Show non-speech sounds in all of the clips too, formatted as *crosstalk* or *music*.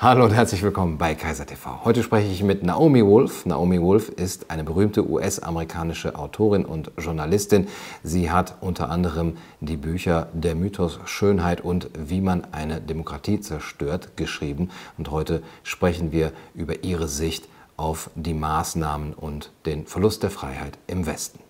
Hallo und herzlich willkommen bei Kaiser TV. Heute spreche ich mit Naomi Wolf. Naomi Wolf ist eine berühmte US-amerikanische Autorin und Journalistin. Sie hat unter anderem die Bücher Der Mythos Schönheit und Wie man eine Demokratie zerstört geschrieben. Und heute sprechen wir über ihre Sicht auf die Maßnahmen und den Verlust der Freiheit im Westen.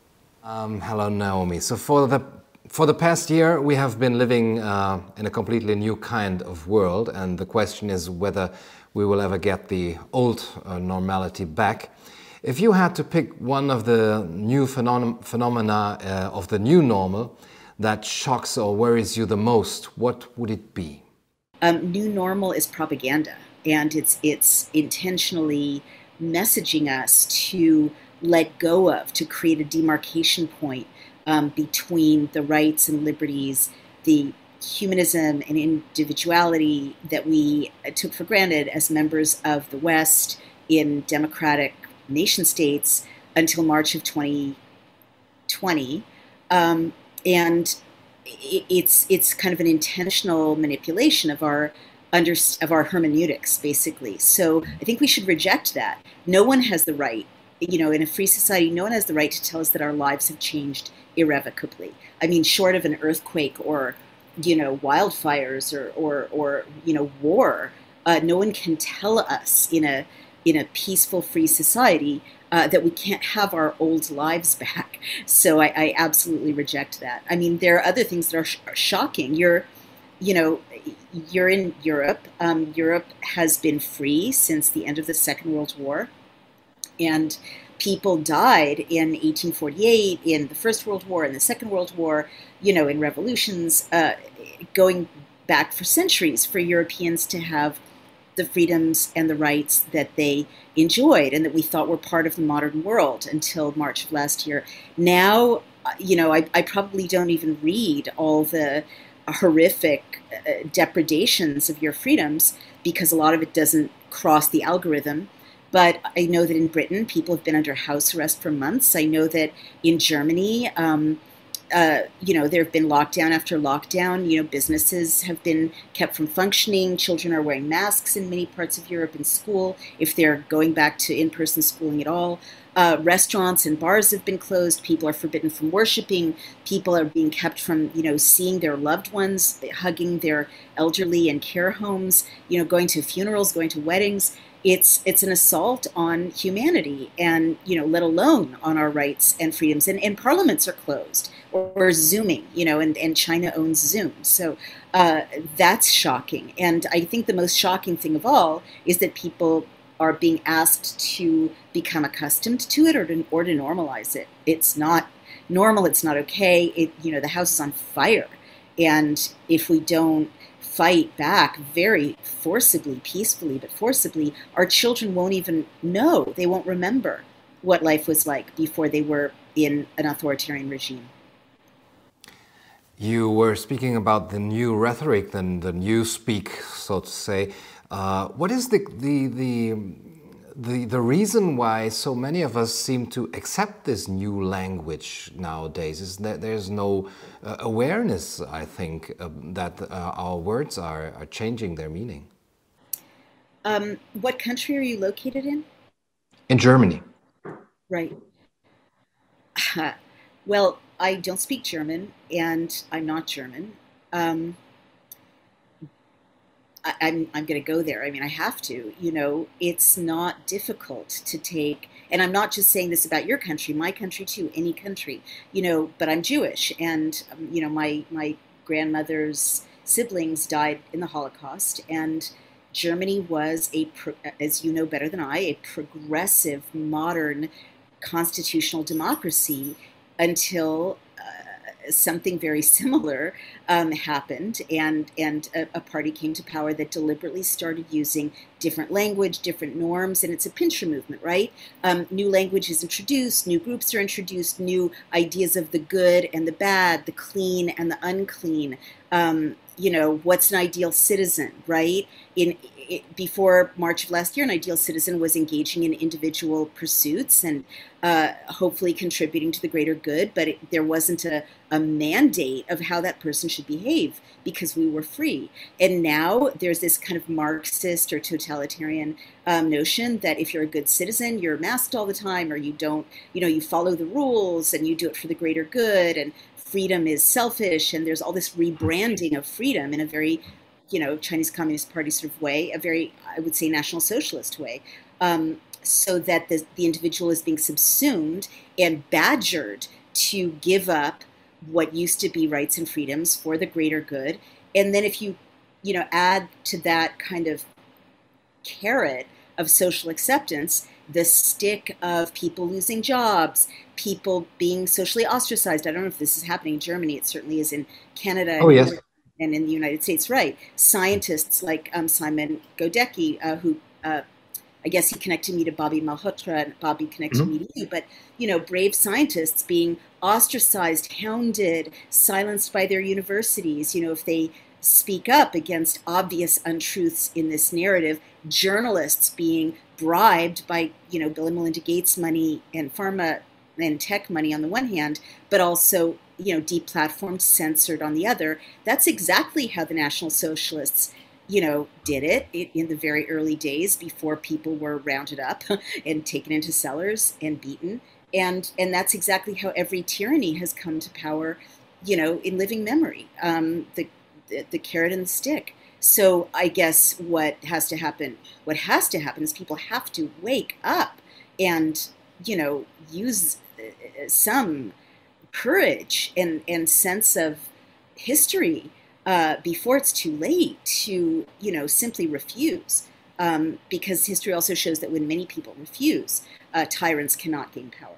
Um, hello, Naomi. So for the for the past year, we have been living uh, in a completely new kind of world, and the question is whether we will ever get the old uh, normality back. If you had to pick one of the new phenom phenomena uh, of the new normal that shocks or worries you the most, what would it be? Um, new normal is propaganda, and it's it's intentionally messaging us to let go of, to create a demarcation point um, between the rights and liberties, the humanism and individuality that we took for granted as members of the West in democratic nation states until March of 2020. Um, and it's it's kind of an intentional manipulation of our under of our hermeneutics basically so i think we should reject that no one has the right you know in a free society no one has the right to tell us that our lives have changed irrevocably. I mean, short of an earthquake or you know wildfires or or, or you know war, uh, no one can tell us in a in a peaceful, free society uh, that we can't have our old lives back. *laughs* So I, I, absolutely reject that. I mean, there are other things that are, sh- are shocking. You're, you know, you're in Europe. Um, Europe has been free since the end of the Second World War, and people died in 1848, in the First World War, in the Second World War, you know, in revolutions, uh, going back for centuries for Europeans to have the freedoms and the rights that they enjoyed and that we thought were part of the modern world until March of last year. Now, uh, you know, I, I probably don't even read all the horrific uh, depredations of your freedoms because a lot of it doesn't cross the algorithm but I know that in Britain, people have been under house arrest for months. I know that in Germany, um, uh, you know, there have been lockdown after lockdown. You know, businesses have been kept from functioning. Children are wearing masks in many parts of Europe in school if they're going back to in person schooling at all. Uh, restaurants and bars have been closed. People are forbidden from worshiping. People are being kept from, you know, seeing their loved ones, hugging their elderly in care homes. You know, going to funerals, going to weddings it's it's an assault on humanity and you know let alone on our rights and freedoms. And, and parliaments are closed or, or zooming you know and, and china owns zoom. So uh, that's shocking. And i think the most shocking thing of all is that people are being asked to become accustomed to it or to, or to normalize it. It's not normal. It's not okay. It you know the house is on fire. And if we don't fight back very forcibly, peacefully, but forcibly, our children won't even know. They won't remember what life was like before they were in an authoritarian regime. You were speaking about the new rhetoric, the, the new speak, so to say. Uh, what is the, the, the the, the reason why so many of us seem to accept this new language nowadays is that there's no uh, awareness, I think, uh, that uh, our words are, are changing their meaning. Um, what country are you located in? In Germany. Right. *laughs* well, I don't speak German and I'm not German. Um, I, am I'm going to go there. I mean, I have to. You know, it's not difficult to take, and I'm not just saying this about your country, my country too, any country. You know, but I'm Jewish, and um, you know, my my grandmother's siblings died in the Holocaust, and Germany was a, as you know better than I, a progressive, modern, constitutional democracy until something very similar um, happened, and and a, a, party came to power that deliberately started using different language, different norms, and it's a pincher movement, right? Um, new language is introduced, new groups are introduced, new ideas of the good and the bad, the clean and the unclean. Um, you know, what's an ideal citizen, right? In it, before March of last year, an ideal citizen was engaging in individual pursuits and uh, hopefully contributing to the greater good, but it, there wasn't a, a mandate of how that person should behave because we were free. And now there's this kind of Marxist or totalitarian um, notion that if you're a good citizen, you're masked all the time, or you don't, you know, you follow the rules and you do it for the greater good, and freedom is selfish, and there's all this rebranding of freedom in a very you know, Chinese Communist Party sort of way, a very, I would say, National Socialist way, um, so that the, the individual is being subsumed and badgered to give up what used to be rights and freedoms for the greater good. And then if you, you know, add to that kind of carrot of social acceptance, the stick of people losing jobs, people being socially ostracized. I don't know if this is happening in Germany. It certainly is in Canada. Oh, yes and in the United States, right? Scientists like um, Simon Godecki, uh, who uh, I guess he connected me to Bobby Malhotra, and Bobby connected mm-hmm. me to you. But you know, brave scientists being ostracized, hounded, silenced by their universities. You know, if they speak up against obvious untruths in this narrative, journalists being bribed by you know Bill and Melinda Gates money and pharma and tech money on the one hand, but also you know deplatformed, censored on the other. That's exactly how the National Socialists you know did it in the very early days before people were rounded up *laughs* and taken into cellars and beaten. And and that's exactly how every tyranny has come to power, you know, in living memory. Um, the, the the carrot and the stick. So I guess what has to happen, what has to happen is people have to wake up and, you know, use some courage and, and sense of history uh, before it's too late to, you know, simply refuse. Um, because history also shows that when many people refuse, uh, tyrants cannot gain power.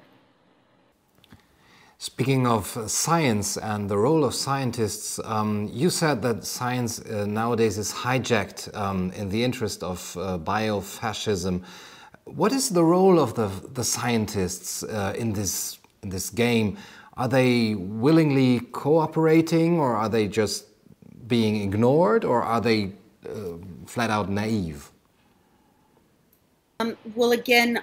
Speaking of science and the role of scientists, um, you said that science uh, nowadays is hijacked um, in the interest of uh, biofascism. What is the role of the, the scientists uh, in this in this game? Are they willingly cooperating, or are they just being ignored, or are they uh, flat out naive? Um, well, again,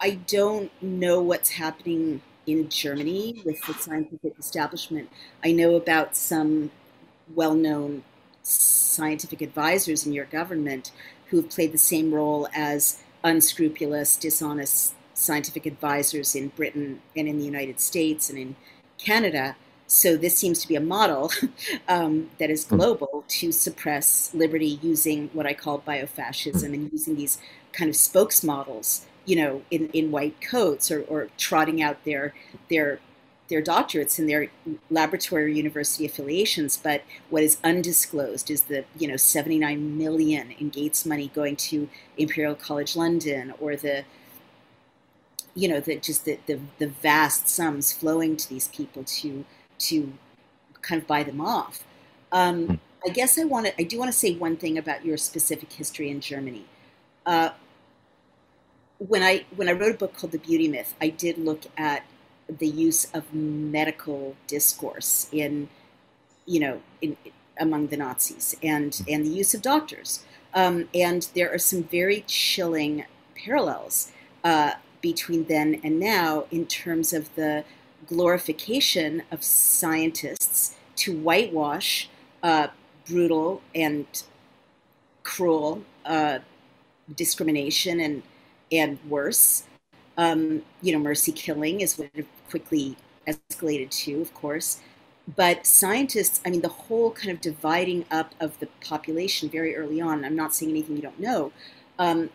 I don't know what's happening in Germany with the scientific establishment. I know about some well known scientific advisors in your government who have played the same role as unscrupulous, dishonest scientific advisors in Britain and in the United States and in Canada. So this seems to be a model *laughs* um, that is hmm. global to suppress liberty using what I call biofascism and using these kind of spokesmodels, you know, in, in white coats or, or trotting out their their their doctorates and their laboratory or university affiliations, but what is undisclosed is the you know 79 million in Gates money going to Imperial College London, or the you know the just the, the, the vast sums flowing to these people to to kind of buy them off. Um, hmm. I guess I want to I do want to say one thing about your specific history in Germany. Uh, when I when I wrote a book called The Beauty Myth, I did look at the use of medical discourse in, you know, in, among the Nazis and hmm. and the use of doctors. Um, and there are some very chilling parallels uh, between then and now in terms of the glorification of scientists to whitewash uh, brutal and cruel uh, discrimination and and worse. Um, you know, mercy killing is what it quickly escalated to, of course. But scientists, I mean, the whole kind of dividing up of the population very early on, I'm not saying anything you don't know, um,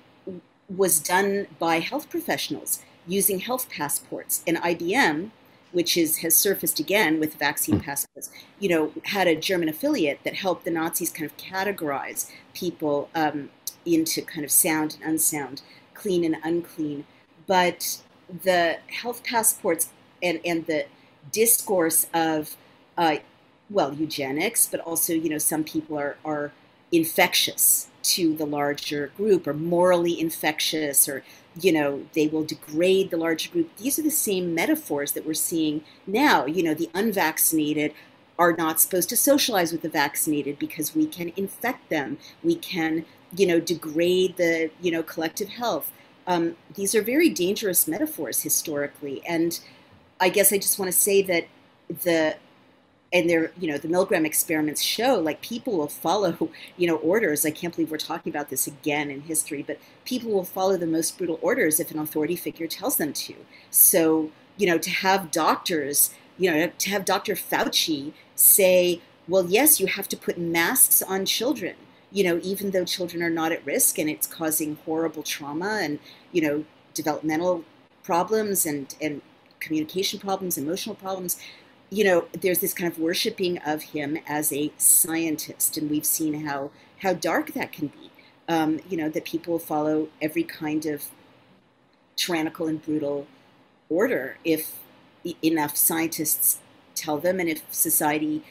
was done by health professionals using health passports. And IBM, which is has surfaced again with vaccine hmm. passports, you know, had a German affiliate that helped the Nazis kind of categorize people um, into kind of sound and unsound, clean and unclean. But the health passports and, and the discourse of, uh, well, eugenics, but also, you know, some people are, are infectious to the larger group or morally infectious or you know they will degrade the larger group these are the same metaphors that we're seeing now you know the unvaccinated are not supposed to socialize with the vaccinated because we can infect them we can you know degrade the you know collective health. Um, these are very dangerous metaphors historically and i guess i just want to say that the and there you know the milgram experiments show like people will follow *laughs* you know orders. I can't believe we're talking about this again in history but people will follow the most brutal orders if an authority figure tells them to. So you know to have doctors you know to have dr fauci say well yes you have to put masks on children you know even though children are not at risk and it's causing horrible trauma and you know developmental problems and and communication problems emotional problems you know, there's this kind of worshiping of him as a scientist, and we've seen how how dark that can be. Um, you know, that people follow every kind of tyrannical and brutal order if enough scientists tell them, and if society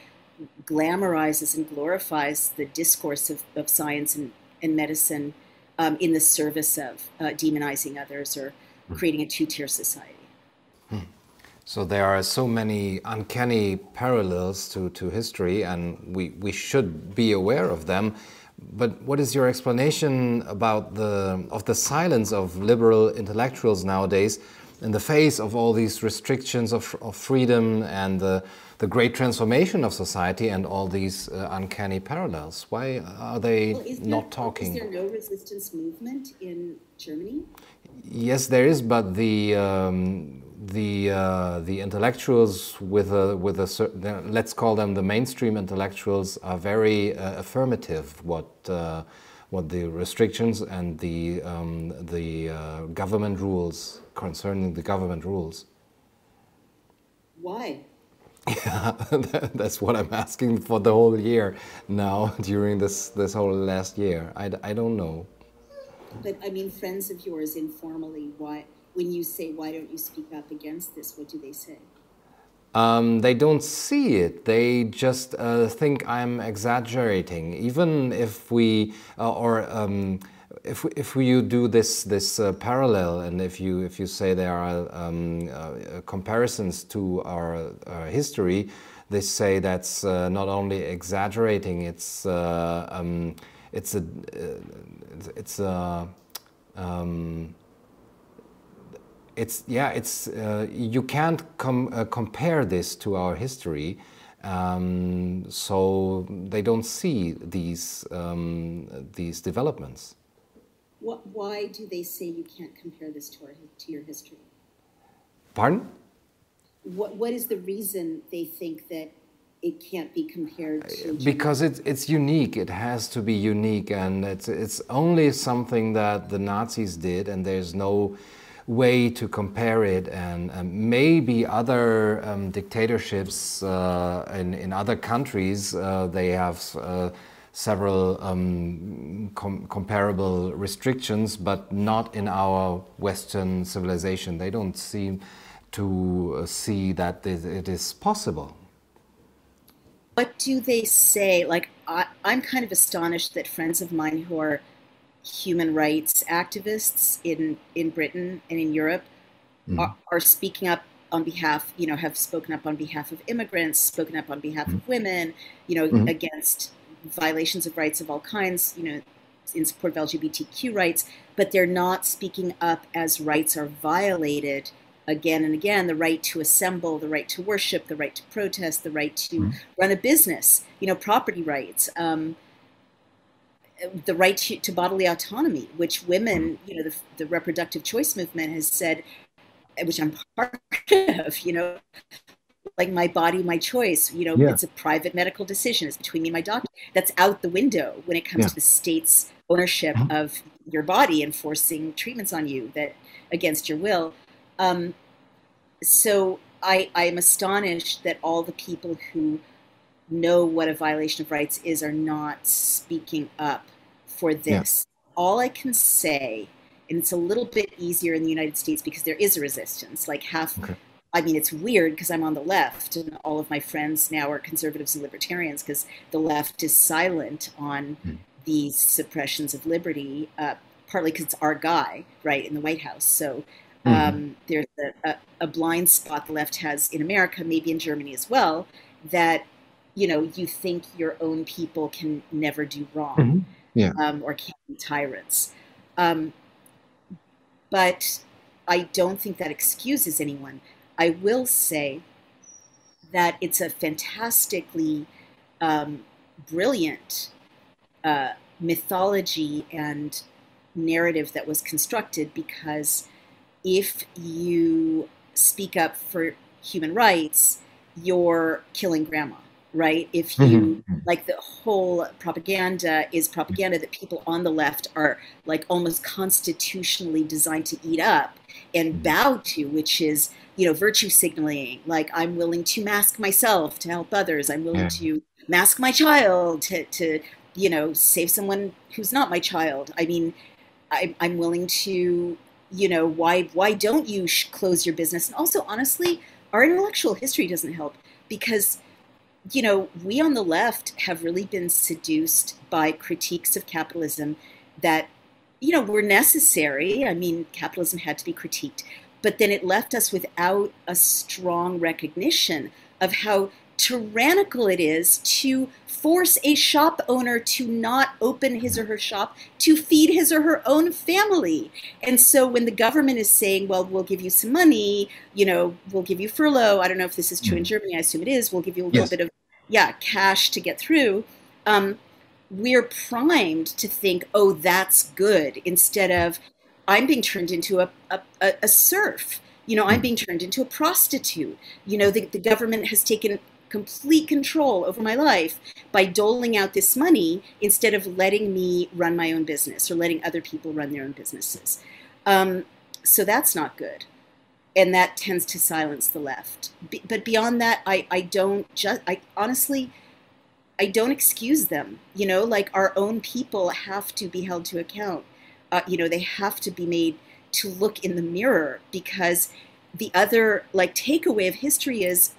glamorizes and glorifies the discourse of, of science and, and medicine um, in the service of uh, demonizing others or hmm. creating a two tier society. Hmm. So there are so many uncanny parallels to, to history, and we, we should be aware of them. But what is your explanation about the of the silence of liberal intellectuals nowadays in the face of all these restrictions of, of freedom and the, the great transformation of society and all these uh, uncanny parallels? Why are they well, not talking? Is there no resistance movement in Germany? Yes, there is, but the um, the uh, the intellectuals with a with a certain let's call them the mainstream intellectuals are very uh, affirmative what uh, what the restrictions and the um, the uh, government rules concerning the government rules. Why? Yeah, *laughs* that's what I'm asking for the whole year now *laughs* during this this whole last year. I, I don't know. But I mean, friends of yours informally, why? when you say, why don't you speak up against this, what do they say? Um, they don't see it. They just uh, think I'm exaggerating. Even if we, uh, or um, if if you do this this uh, parallel, and if you if you say there are um, uh, comparisons to our, our, history, they say that's uh, not only exaggerating. It's uh, um, it's a it's a um, it's yeah it's uh, you can't com uh, compare this to our history um, so they don't see these um, these developments. What, why do they say you can't compare this to, our, to your history? Pardon? What, what is the reason they think that it can't be compared to because it's it's unique. It has to be unique and it's it's only something that the nazis did and there's no way to compare it, and maybe other um, dictatorships uh, in, in other countries uh, they have uh, several um, com comparable restrictions, but not in our Western civilization. They don't seem to uh, see that it is possible. What do they say? Like, I, I'm kind of astonished that friends of mine who are human rights activists in, in Britain and in Europe mm. are, are, speaking up on behalf, you know, have spoken up on behalf of immigrants, spoken up on behalf mm. of women, you know, mm. against violations of rights of all kinds, you know, in support of LGBTQ rights, but they're not speaking up as rights are violated again and again the right to assemble, the right to worship, the right to protest, the right to mm. run a business, you know, property rights. Um, the right to, to, bodily autonomy, which women, you know, the, the, reproductive choice movement has said, which I'm part of, you know, like my body, my choice, you know, yeah. it's a private medical decision. It's between me and my doctor. That's out the window when it comes yeah. to the state's ownership mm-hmm. of your body and forcing treatments on you that against your will. Um, so I, I am astonished that all the people who know what a violation of rights is are not speaking up for this. Yeah. All I can say, and it's a little bit easier in the United States because there is a resistance. Like half, okay. I mean, it's weird because I'm on the left, and all of my friends now are conservatives and libertarians because the left is silent on mm. these suppressions of liberty, uh, partly because it's our guy, right, in the White House. So um, mm-hmm. there's a, a, a, blind spot the left has in America, maybe in Germany as well, that you know you think your own people can never do wrong, mm-hmm. yeah, um, or can't be tyrants. Um, but I don't think that excuses anyone. I will say that it's a fantastically um, brilliant uh, mythology and narrative that was constructed because if you speak up for human rights, you're killing grandma, right? If you mm-hmm. like the whole propaganda is propaganda that people on the left are like almost constitutionally designed to eat up and mm-hmm. bow to, which is you know virtue signaling, like I'm willing to mask myself to help others. I'm willing yeah. to mask my child to, to you know save someone who's not my child. I mean, I, I'm willing to you know why why don't you sh- close your business and also honestly our intellectual history doesn't help because you know we on the left have really been seduced by critiques of capitalism that you know were necessary. I mean capitalism had to be critiqued. But then it left us without a strong recognition of how tyrannical it is to force a shop owner to not open his or her shop to feed his or her own family. And so when the government is saying, well, we'll give you some money, you know, we'll give you furlough. I don't know if this is true in mm. Germany. I assume it is. We'll give you a little yes. bit of, yeah, cash to get through. Um, we're primed to think, oh, that's good, instead of I'm being turned into a, a, a serf. You know, I'm mm. being turned into a prostitute. You know, the, the government has taken complete control over my life by doling out this money instead of letting me run my own business or letting other people run their own businesses. Um, so that's not good. And that tends to silence the left. but beyond that, I, I don't just, I honestly, I don't excuse them. You know, like our own people have to be held to account. Uh, you know, they have to be made to look in the mirror because the other like takeaway of history is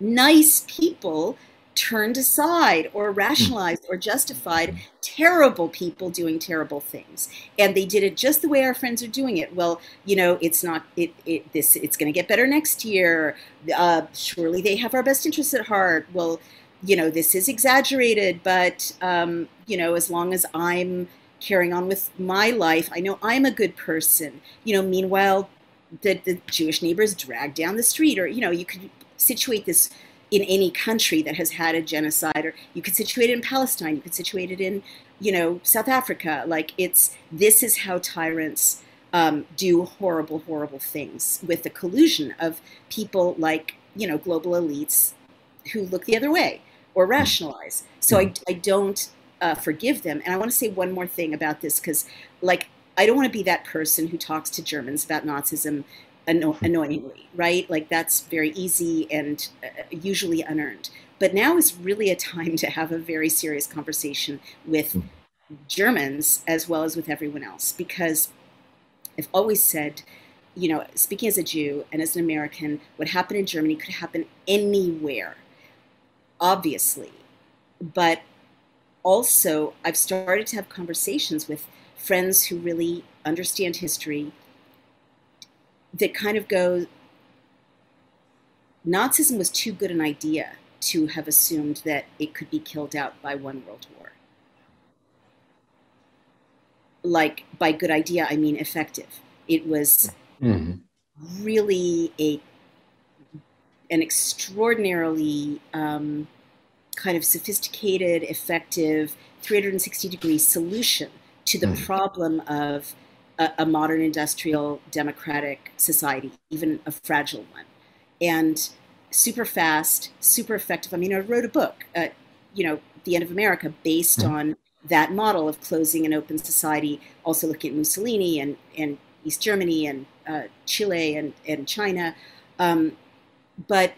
nice people turned aside or rationalized or justified terrible people doing terrible things. And they did it just the way our friends are doing it. Well you know it's not it, it this it's going to get better next year. Uh, surely they have our best interests at heart. Well you know this is exaggerated but um, you know as long as i'm carrying on with my life i know i'm a good person. You know meanwhile the, the jewish neighbors drag down the street or you know you could situate this in any country that has had a genocide or you could situate it in palestine you could situate it in you know south africa. Like it's this is how tyrants um, do horrible horrible things with the collusion of people like you know global elites who look the other way or rationalize. So i, I don't uh, forgive them. And i want to say one more thing about this because like i don't want to be that person who talks to germans about nazism anno- annoyingly, right? Like that's very easy and uh, usually unearned. But now is really a time to have a very serious conversation with mm. Germans as well as with everyone else because I've always said, you know, speaking as a Jew and as an American, what happened in Germany could happen anywhere, obviously. But also, I've started to have conversations with friends who really understand history that kind of go Nazism was too good an idea to have assumed that it could be killed out by one world war. Like, by good idea, I mean effective. It was mm-hmm. really a an extraordinarily um, kind of sophisticated, effective, 360 degree solution to the mm-hmm. problem of a, a modern industrial democratic society, even a fragile one. And super fast, super effective. I mean, I wrote a book, uh, you know, The End of America, based mm-hmm. on that model of closing an open society, also looking at Mussolini and, and East Germany and uh, Chile and, and China. Um, but,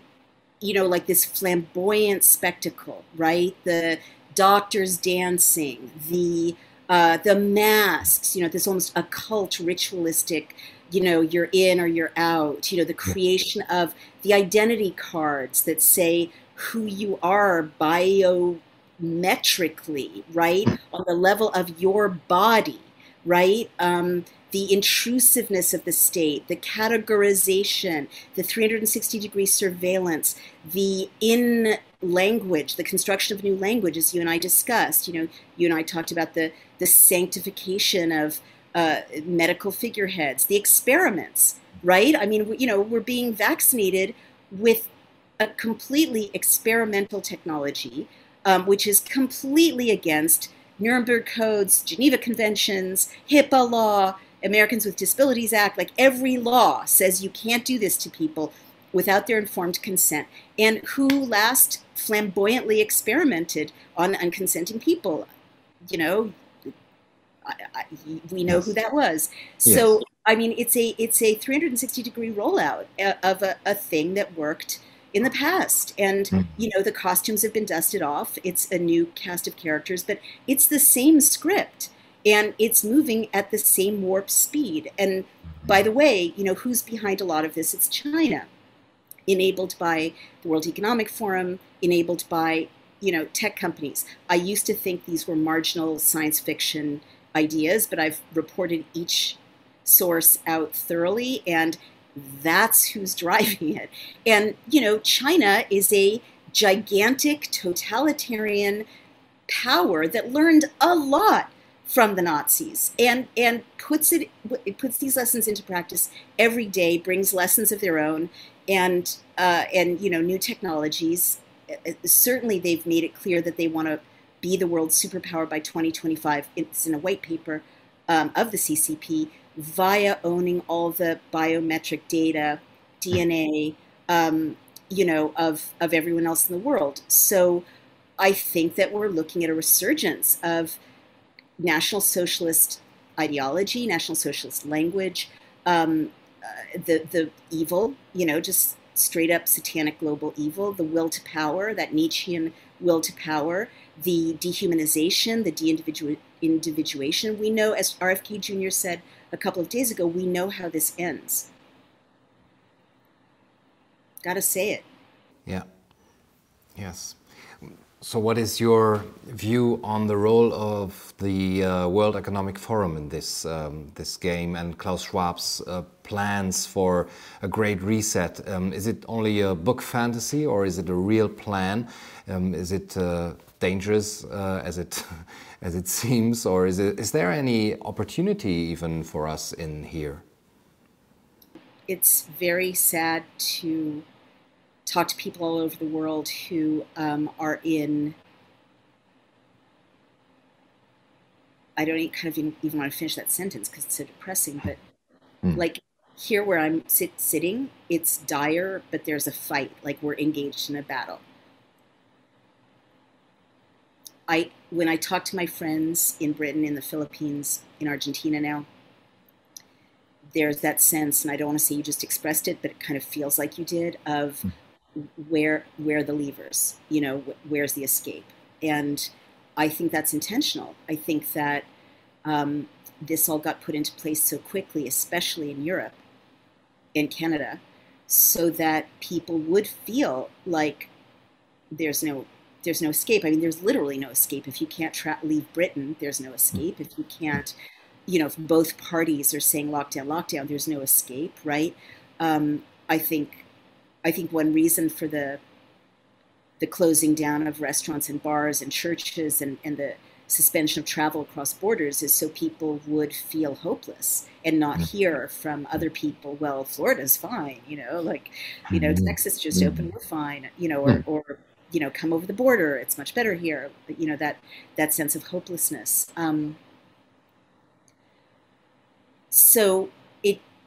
you know, like this flamboyant spectacle, right? The doctors dancing, the uh, the masks, you know, this almost occult, ritualistic, you know, you're in or you're out, you know, the creation of the identity cards that say who you are bio metrically, right, on the level of your body, right? Um, the intrusiveness of the state, the categorization, the 360 degree surveillance, the in language, the construction of new language, as you and I discussed. You know, you and I talked about the the sanctification of uh, medical figureheads, the experiments, right? I mean, you know, we're being vaccinated with a completely experimental technology, um, which is completely against Nuremberg codes, Geneva Conventions, HIPAA law, Americans with Disabilities Act. Like every law says you can't do this to people without their informed consent. And who last flamboyantly experimented on unconsenting people? You know, I, I, we know yes. who that was. So. I mean, it's a it's a 360 degree rollout of a, a thing that worked in the past. And, mm. you know, the costumes have been dusted off. It's a new cast of characters, but it's the same script and it's moving at the same warp speed. And by the way, you know, who's behind a lot of this? It's China, enabled by the World Economic Forum, enabled by, you know, tech companies. I used to think these were marginal science fiction ideas, but I've reported each source out thoroughly and that's who's *laughs* driving it. And, you know, China is a gigantic totalitarian power that learned a lot from the Nazis and and puts it it puts these lessons into practice every day, brings lessons of their own, and uh, and you know new technologies. Uh, certainly, they've made it clear that they want to be the world superpower by 2025. It's in a white paper um, of the CCP via owning all the biometric data, DNA, um, you know, of, of everyone else in the world. So I think that we're looking at a resurgence of National Socialist ideology, National Socialist language, um, uh, the, the evil, you know, just straight up satanic global evil, the will to power, that Nietzschean will to power, the dehumanization, the de-individuation. We know, as RFK Jr. said, a couple of days ago, we know how this ends. Got to say it. Yeah. Yes. So, what is your view on the role of the uh, World Economic Forum in this um, this game and Klaus Schwab's uh, plans for a great reset? Um, is it only a book fantasy, or is it a real plan? Um, is it uh, dangerous uh, as it *laughs* as it seems, or is it is there any opportunity even for us in here? It's very sad to talk to people all over the world who um, are in. I don't kind of even, even want to finish that sentence because it's so depressing, but mm. like here where I'm sit, sitting, it's dire, but there's a fight, like we're engaged in a battle. I when I talk to my friends in Britain, in the Philippines, in Argentina now, there's that sense, and I don't want to say you just expressed it, but it kind of feels like you did, of hmm. Where where the levers, you know, where's the escape, and I think that's intentional. I think that um, this all got put into place so quickly, especially in Europe, in Canada, so that people would feel like there's no there's no escape. I mean, there's literally no escape. If you can't tra- leave Britain, there's no escape. If you can't, you know, if both parties are saying lockdown, lockdown, there's no escape, right? Um, I think, I think one reason for the the closing down of restaurants and bars and churches and, and the suspension of travel across borders is so people would feel hopeless and not mm-hmm. hear from other people well florida's fine you know like you know mm-hmm. texas just opened we're fine you know or, or you know, come over the border. It's much better here. You know that that sense of hopelessness. Um, so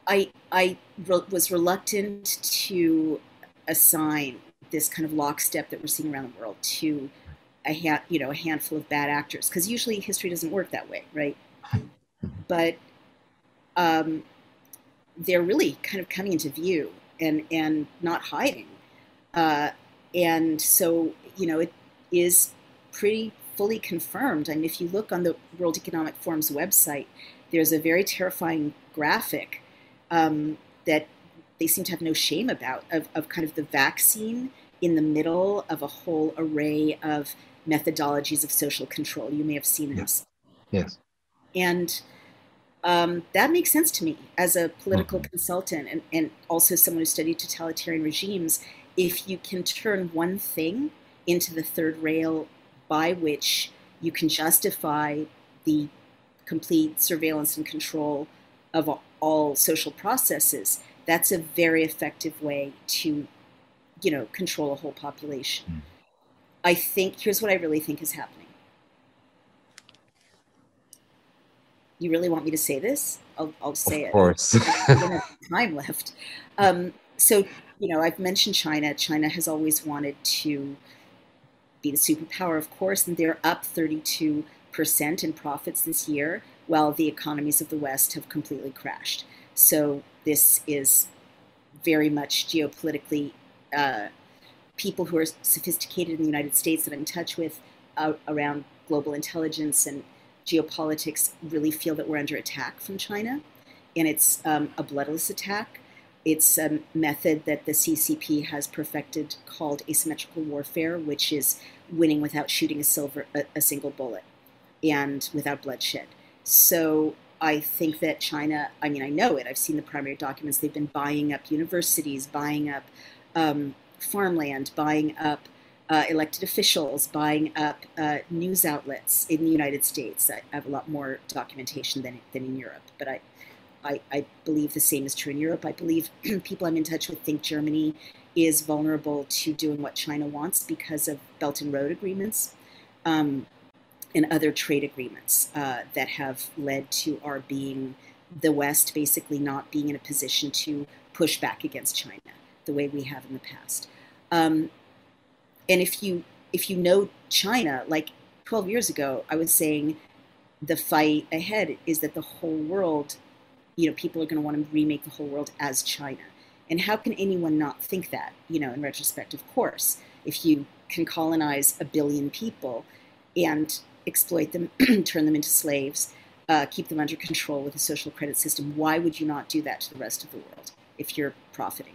I, I re- was reluctant to assign this kind of lockstep that we're seeing around the world to a ha- you know a handful of bad actors because usually history doesn't work that way, right? But um, they're really kind of coming into view and and not hiding. Uh, and so, you know, it is pretty fully confirmed. I mean, if you look on the World Economic Forum's website, there's a very terrifying graphic um, that they seem to have no shame about of, of kind of the vaccine in the middle of a whole array of methodologies of social control. You may have seen this. Yes. And um, that makes sense to me as a political mm-hmm. consultant and, and also someone who studied totalitarian regimes. If you can turn one thing into the third rail by which you can justify the complete surveillance and control of all social processes, that's a very effective way to, you know, control a whole population. Mm. I think here's what I really think is happening. You really want me to say this? I'll, I'll say of it. Of course. *laughs* *laughs* time left. Um, so, you know, I've mentioned China. China has always wanted to be the superpower, of course, and they're up 32% in profits this year, while the economies of the West have completely crashed. So, this is very much geopolitically uh, people who are sophisticated in the United States that I'm in touch with uh, around global intelligence and geopolitics really feel that we're under attack from China. And it's um, a bloodless attack. It's a method that the CCP has perfected called asymmetrical warfare, which is winning without shooting a, silver, a, a single bullet and without bloodshed. So I think that China, I mean, I know it. I've seen the primary documents. They've been buying up universities, buying up um, farmland, buying up uh, elected officials, buying up uh, news outlets in the United States. I have a lot more documentation than, than in Europe, but I, I, I believe the same is true in Europe. I believe *clears throat* people I'm in touch with think Germany is vulnerable to doing what China wants because of Belt and Road agreements. Um, and other trade agreements uh, that have led to our being the West basically not being in a position to push back against China the way we have in the past. Um, and if you if you know China, like 12 years ago, I was saying the fight ahead is that the whole world, you know, people are going to want to remake the whole world as China. And how can anyone not think that? You know, in retrospect, of course, if you can colonize a billion people and exploit them, *clears throat* turn them into slaves, uh, keep them under control with a social credit system. Why would you not do that to the rest of the world if you're profiting?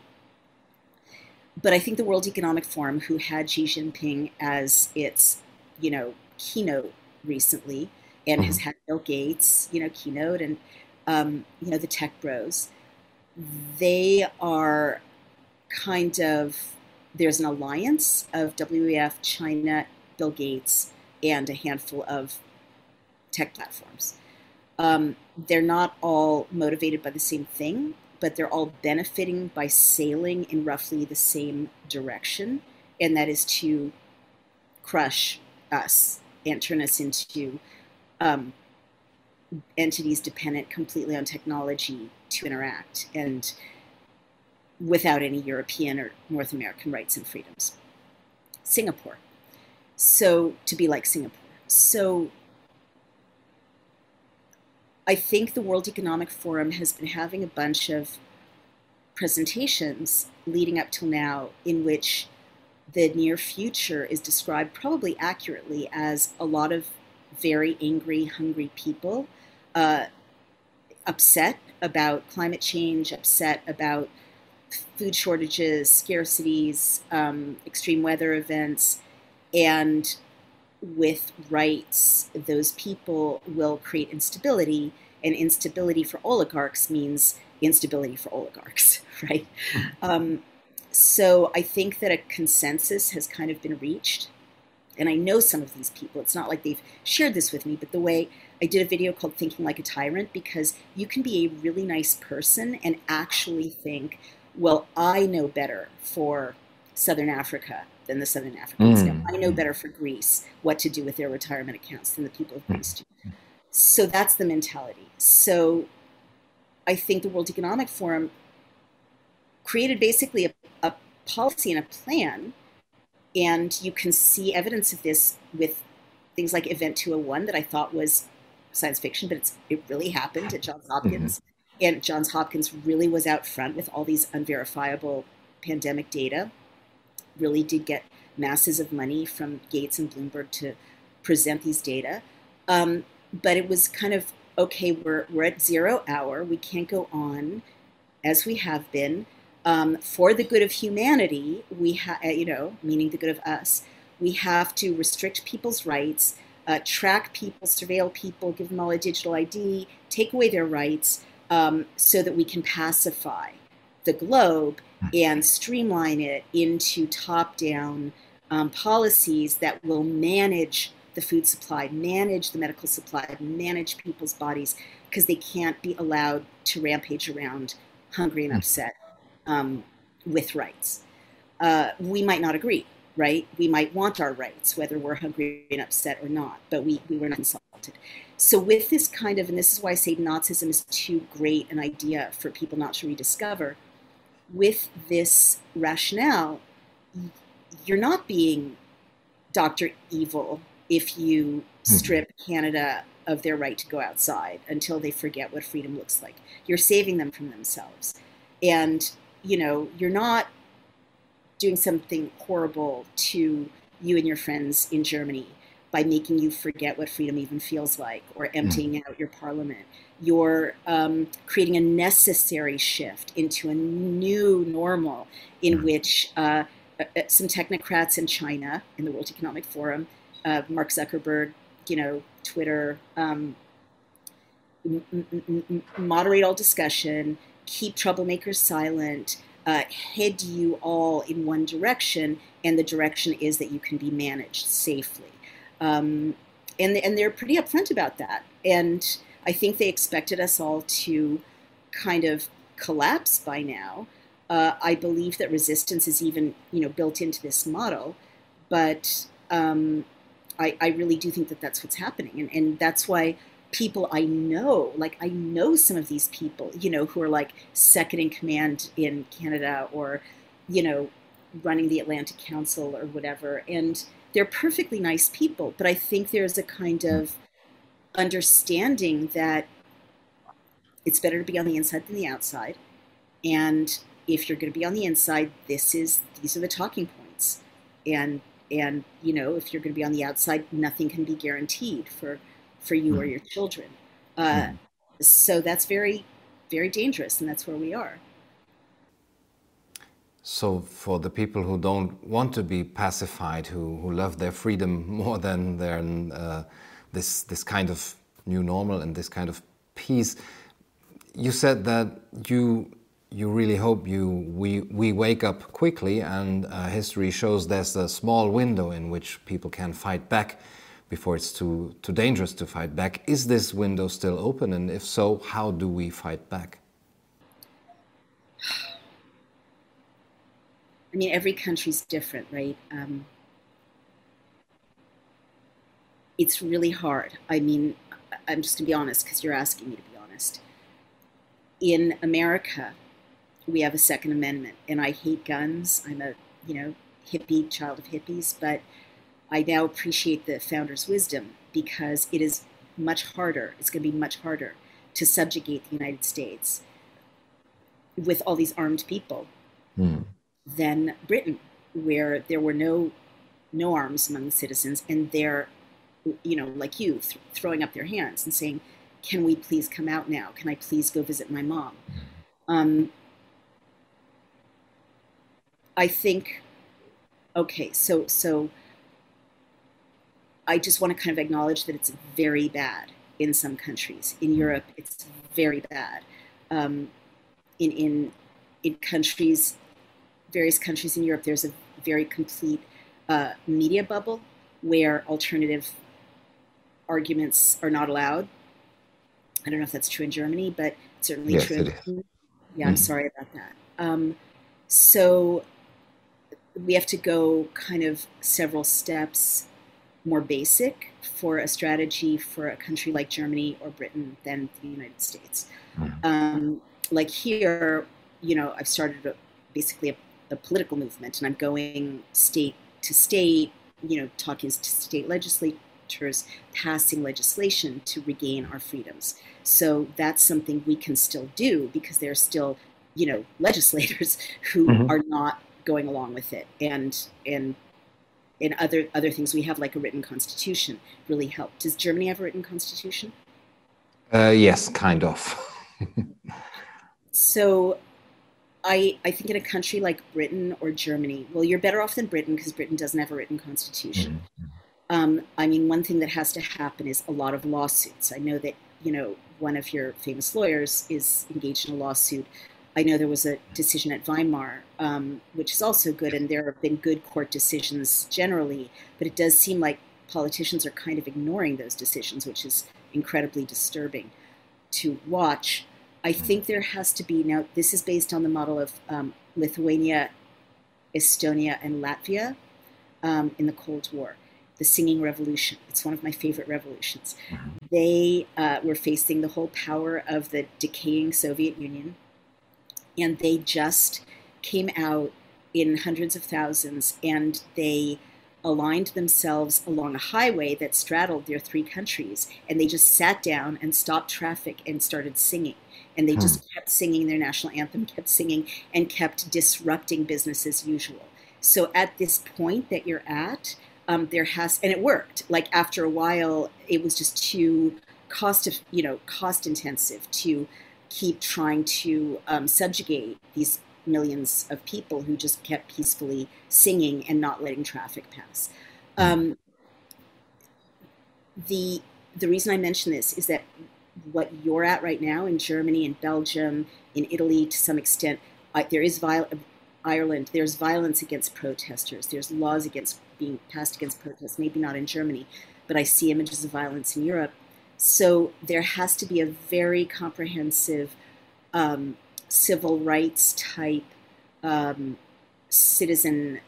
But I think the World Economic Forum, who had Xi Jinping as its, you know, keynote recently, and mm-hmm. has had Bill Gates, you know, keynote, and um, you know the tech bros, they are kind of there's an alliance of WEF, China, Bill Gates, and a handful of tech platforms. Um, they're not all motivated by the same thing, but they're all benefiting by sailing in roughly the same direction, and that is to crush us and turn us into um, entities dependent completely on technology to interact and without any European or North American rights and freedoms. Singapore so to be like Singapore. So I think the World Economic Forum has been having a bunch of presentations leading up till now in which the near future is described probably accurately as a lot of very angry, hungry people, uh, upset about climate change, upset about food shortages, scarcities, um, extreme weather events, and with rights, those people will create instability, and instability for oligarchs means instability for oligarchs, *laughs* right? Um, so I think that a consensus has kind of been reached. And I know some of these people. It's not like they've shared this with me, but the way I did a video called Thinking Like a Tyrant, because you can be a really nice person and actually think, well, I know better for Southern Africa than the Southern Africans mm. I know better for Greece what to do with their retirement accounts than the people of Greece do. So that's the mentality. So I think the World Economic Forum created basically a, a policy and a plan, and you can see evidence of this with things like Event 201 that I thought was science fiction, but it's it really happened at Johns Hopkins. Mm-hmm. And Johns Hopkins really was out front with all these unverifiable pandemic data really did get masses of money from Gates and Bloomberg to present these data. Um, but it was kind of okay, we're, we're at zero hour. We can't go on as we have been. um, for the good of humanity, we have, you know, meaning the good of us, we have to restrict people's rights, uh, track people, surveil people, give them all a digital ID, take away their rights, um, so that we can pacify the globe and streamline it into top-down um, policies that will manage the food supply, manage the medical supply, manage people's bodies, because they can't be allowed to rampage around hungry and upset um, with rights. Uh, we might not agree, right? We might want our rights, whether we're hungry and upset or not, but we, we were not consulted. So, with this kind of, and this is why I say Nazism is too great an idea for people not to rediscover, with this rationale, you're not being Dr. Evil if you hmm. strip Canada of their right to go outside until they forget what freedom looks like. You're saving them from themselves. And, you know, you're not doing something horrible to you and your friends in Germany by making you forget what freedom even feels like or hmm. emptying mm. out your parliament. You're um, creating a necessary shift into a new normal in mm. which uh, uh, uh, some technocrats in China, in the World Economic Forum, uh, Mark Zuckerberg, you know, Twitter, um, moderate all discussion, keep troublemakers silent, uh, head you all in one direction, and the direction is that you can be managed safely. Um, and, and they're pretty upfront about that. And I think they expected us all to kind of collapse by now. Uh, I believe that resistance is even, you know, built into this model, but um, I, I, really do think that that's what's happening, and, and that's why people I know, like I know some of these people, you know, who are like second in command in Canada or, you know, running the Atlantic Council or whatever, and they're perfectly nice people, but I think there's a kind of understanding that it's better to be on the inside than the outside. And if you're going to be on the inside, this is these are the talking points. And and you know, if you're going to be on the outside, nothing can be guaranteed for for you or hmm. your children. Uh, hmm. so that's very very dangerous, and that's where we are. So, for the people who don't want to be pacified, who, who love their freedom *laughs* more than their, uh, this, this kind of new normal and this kind of peace, you said that you, you really hope you, we, we wake up quickly, and uh, history shows there's a small window in which people can fight back before it's too, too dangerous to fight back. Is this window still open? And if so, how do we fight back? I mean, every country's different, right? Um, it's really hard. I mean, I'm just gonna be honest because you're asking me to be honest. In America, we have a Second Amendment, and I hate guns. I'm a you know hippie child of hippies, but I now appreciate the founder's wisdom because it is much harder. It's going to be much harder to subjugate the United States with all these armed people. Mm than Britain, where there were no no arms among the citizens, and they're, you know, like you, th- throwing up their hands and saying, "Can we please come out now? Can I please go visit my mom?" Um, I think, okay, so so I just want to kind of acknowledge that it's very bad in some countries. In Europe, it's very bad. Um, in in in countries various countries in Europe, there's a very complete uh, media bubble where alternative arguments are not allowed. I don't know if that's true in Germany, but certainly yes, true. Yeah, I'm mm. sorry about that. Um, so we have to go kind of several steps more basic for a strategy for a country like Germany or Britain than the United States. Mm. Um, like here, you know, I've started a, basically a a political movement, and I'm going state to state, you know, talking to state legislatures, passing legislation to regain our freedoms. So that's something we can still do because there are still, you know, *laughs* legislators who mm-hmm. are not going along with it, and and and other other things we have like a written constitution really help. Does Germany have a written constitution? Uh, yes, kind of. *laughs* so I, I think in a country like Britain or Germany, well, you're better off than Britain because Britain doesn't have a written constitution. Mm-hmm. Um, I mean, one thing that has to happen is a lot of lawsuits. I know that, you know, one of your famous lawyers is engaged in a lawsuit. I know there was a decision at Weimar, um, which is also good, and there have been good court decisions generally, but it does seem like politicians are kind of ignoring those decisions, which is incredibly disturbing to watch. I think there has to be now. This is based on the model of um, Lithuania, Estonia, and Latvia um, in the Cold War. The singing revolution. It's one of my favorite revolutions. Mm-hmm. They uh, were facing the whole power of the decaying Soviet Union, and they just came out in hundreds of thousands, and they aligned themselves along a highway that straddled their three countries and they just sat down and stopped traffic and started singing and they just hmm. kept singing their national anthem kept singing and kept disrupting business as usual so at this point that you're at um, there has and it worked like after a while it was just too cost of you know cost intensive to keep trying to um, subjugate these millions of people who just kept peacefully singing and not letting traffic pass. Um, the the reason I mention this is that what you're at right now in Germany, in Belgium, in Italy, to some extent, uh, there is viol- Ireland. There's violence against protesters. There's laws against being passed against protests. Maybe not in Germany, but I see images of violence in Europe. So there has to be a very comprehensive um, civil rights type um, citizen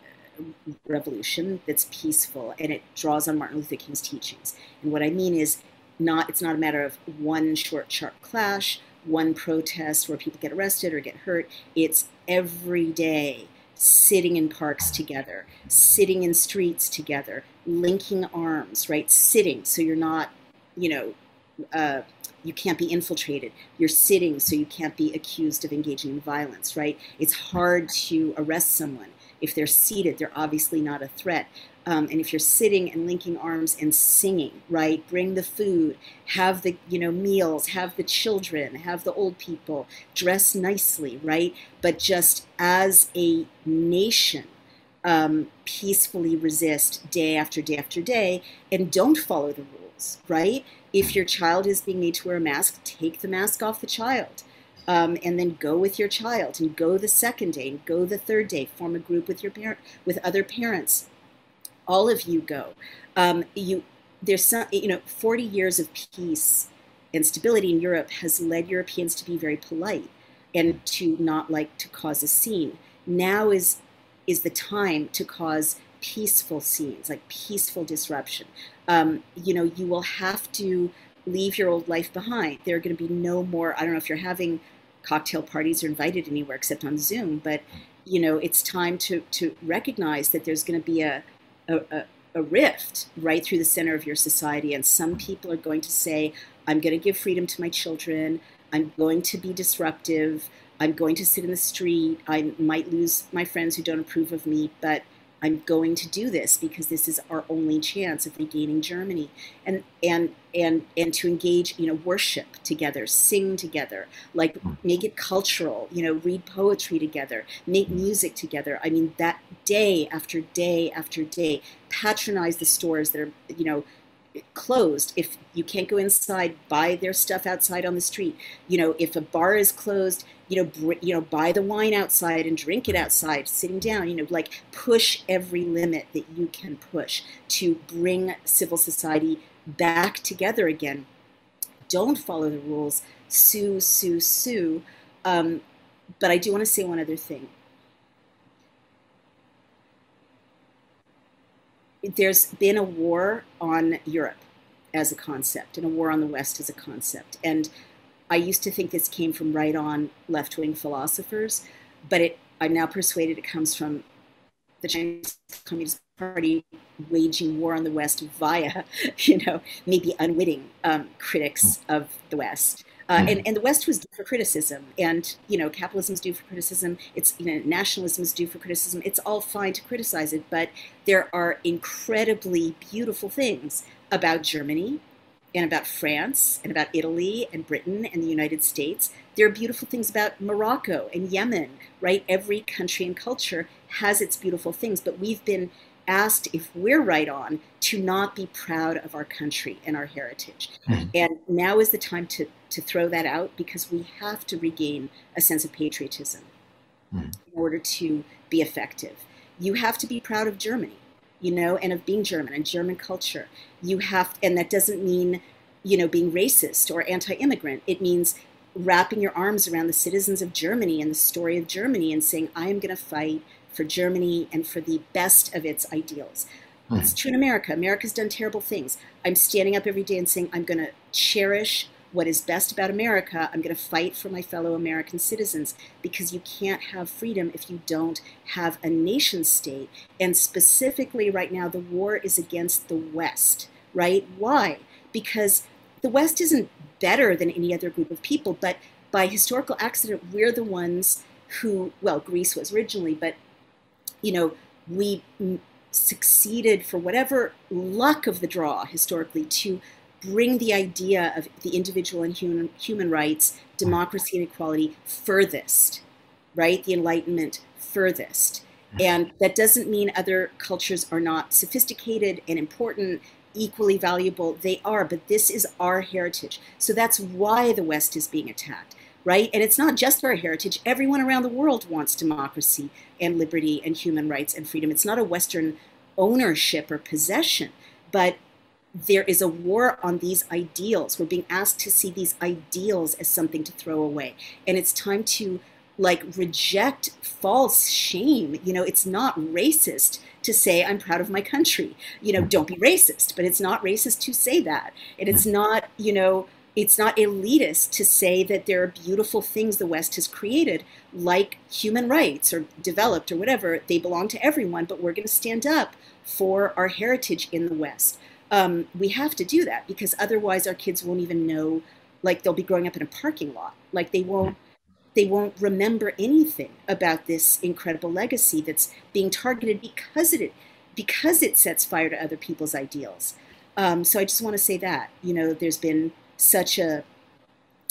revolution that's peaceful and it draws on Martin Luther King's teachings. And what I mean is not it's not a matter of one short sharp clash, one protest where people get arrested or get hurt. It's every day sitting in parks together, sitting in streets together, linking arms, right? Sitting so you're not, you know, uh, you can't be infiltrated. You're sitting, so you can't be accused of engaging in violence, right? It's hard to arrest someone. If they're seated, they're obviously not a threat. Um, and if you're sitting and linking arms and singing, right? Bring the food, have the you know meals, have the children, have the old people, dress nicely, right? But just as a nation, um, peacefully resist day after day after day, and don't follow the rules, right? If your child is being made to wear a mask, take the mask off the child. Um, and then go with your child and go the second day and go the third day form a group with your parent with other parents all of you go um, you there's some you know 40 years of peace and stability in europe has led europeans to be very polite and to not like to cause a scene now is is the time to cause peaceful scenes, like peaceful disruption. Um, you know, you will have to leave your old life behind. There are going to be no more. I don't know if you're having cocktail parties or invited anywhere except on Zoom, but you know, it's time to to recognize that there's going to be a, a, a rift right through the center of your society, and some people are going to say, "I'm going to give freedom to my children. I'm going to be disruptive." I'm going to sit in the street. I might lose my friends who don't approve of me, but I'm going to do this because this is our only chance of regaining Germany and and and and to engage, you know, worship together, sing together, like hmm. make it cultural, you know, read poetry together, make music together. I mean, that day after day after day, patronize the stores that are, you know, closed if you can't go inside buy their stuff outside on the street you know if a bar is closed you know, br- you know, buy the wine outside and drink it outside, sitting down. You know, like push every limit that you can push to bring civil society back together again. Don't follow the rules. Sue, sue, sue. Um, but I do want to say one other thing. There's been a war on Europe as a concept and a war on the West as a concept. And I used to think this came from right on left wing philosophers, but it, I'm now persuaded it comes from the Chinese Communist Party waging war on the West via, *laughs* you know, maybe unwitting um, critics of the West. Uh, and, and the West was due for criticism, and you know, capitalism is due for criticism. It's you know, nationalism is due for criticism. It's all fine to criticize it, but there are incredibly beautiful things about Germany, and about France and about Italy and Britain and the United States. There are beautiful things about Morocco and Yemen, right? Every country and culture has its beautiful things, but we've been asked if we're right on to not be proud of our country and our heritage. Mm-hmm. And now is the time to, to throw that out because we have to regain a sense of patriotism mm-hmm. in order to be effective. You have to be proud of Germany, you know, and of being German and German culture. You have, and that doesn't mean, you know, being racist or anti immigrant. It means wrapping your arms around the citizens of Germany and the story of Germany and saying, I am going to fight for Germany and for the best of its ideals. Mm. It's true in America. America's done terrible things. I'm standing up every day and saying, I'm going to cherish what is best about America. I'm going to fight for my fellow American citizens because you can't have freedom if you don't have a nation state. And specifically, right now, the war is against the West, right? Why? Because the West isn't better than any other group of people, but by historical accident, we're the ones who, well, Greece was originally, but you know, we succeeded for whatever luck of the draw historically to bring the idea of the individual and human, human rights, democracy and equality furthest, right? The Enlightenment furthest. And that doesn't mean other cultures are not sophisticated and important, equally valuable. They are, but this is our heritage. So that's why the West is being attacked right? And it's not just our heritage. Everyone around the world wants democracy and liberty and human rights and freedom. It's not a Western ownership or possession, but there is a war on these ideals. We're being asked to see these ideals as something to throw away. And it's time to like reject false shame. You know, it's not racist to say I'm proud of my country. You know, don't be racist, but it's not racist to say that. And it's hmm. not, you know, it's not elitist to say that there are beautiful things the West has created, like human rights or developed or whatever. They belong to everyone, but we're going to stand up for our heritage in the West. Um, we have to do that because otherwise our kids won't even know. Like they'll be growing up in a parking lot. Like they won't they won't remember anything about this incredible legacy that's being targeted because it because it sets fire to other people's ideals. Um, so I just want to say that you know there's been such a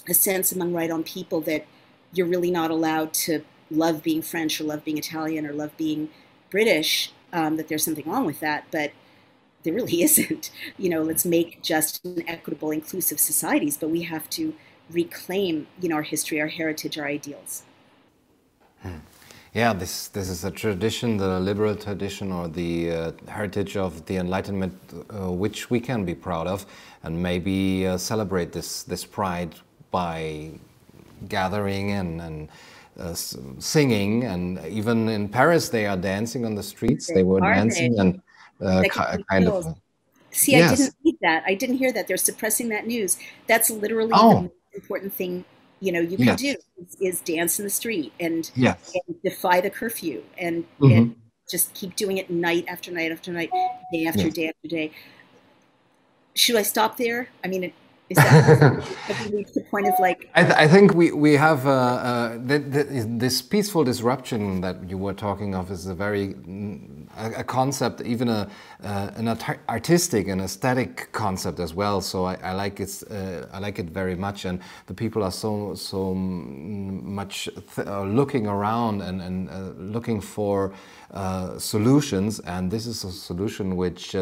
a sense among right on people that you're really not allowed to love being French or love being Italian or love being British. Um, that there's something wrong with that, but there really *laughs* isn't. You know, let's make just and equitable, inclusive societies, but we have to reclaim, you know, our history, our heritage, our ideals. Hmm. Yeah, this this is a tradition, the liberal tradition or the uh, heritage of the Enlightenment, uh, which we can be proud of, and maybe uh, celebrate this this pride by gathering and and uh, singing, and even in Paris they are dancing on the streets. They were dancing and uh, kind of. See, yes. I didn't read that. I didn't hear that. They're suppressing that news. That's literally oh. the most important thing you know you can yes. do is, is, dance in the street and, yes. and defy the curfew and, mm-hmm. and, just keep doing it night after night after night, day after yes. day after day. Should I stop there? I mean, it, *laughs* is that the point of like? I, th- I, think we we have uh, uh, the, the, this peaceful disruption that you were talking of is a very a, a concept, even a uh, an artistic and aesthetic concept as well. So I, I like it. Uh, I like it very much, and the people are so so much uh, looking around and and uh, looking for solutions, and this is a solution which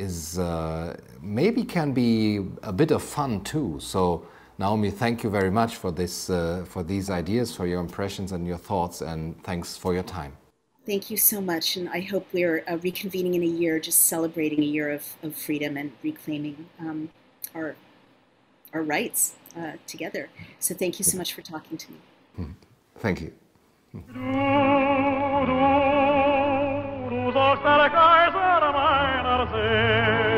is uh, maybe can be a bit of fun too. So Naomi, thank you very much for this, uh, for these ideas, for your impressions and your thoughts, and thanks for your time. Thank you so much, and I hope we're uh, reconvening in a year, just celebrating a year of, of freedom and reclaiming um, our our rights uh, together. So thank you so much for talking to me. Hmm. Thank you. Du,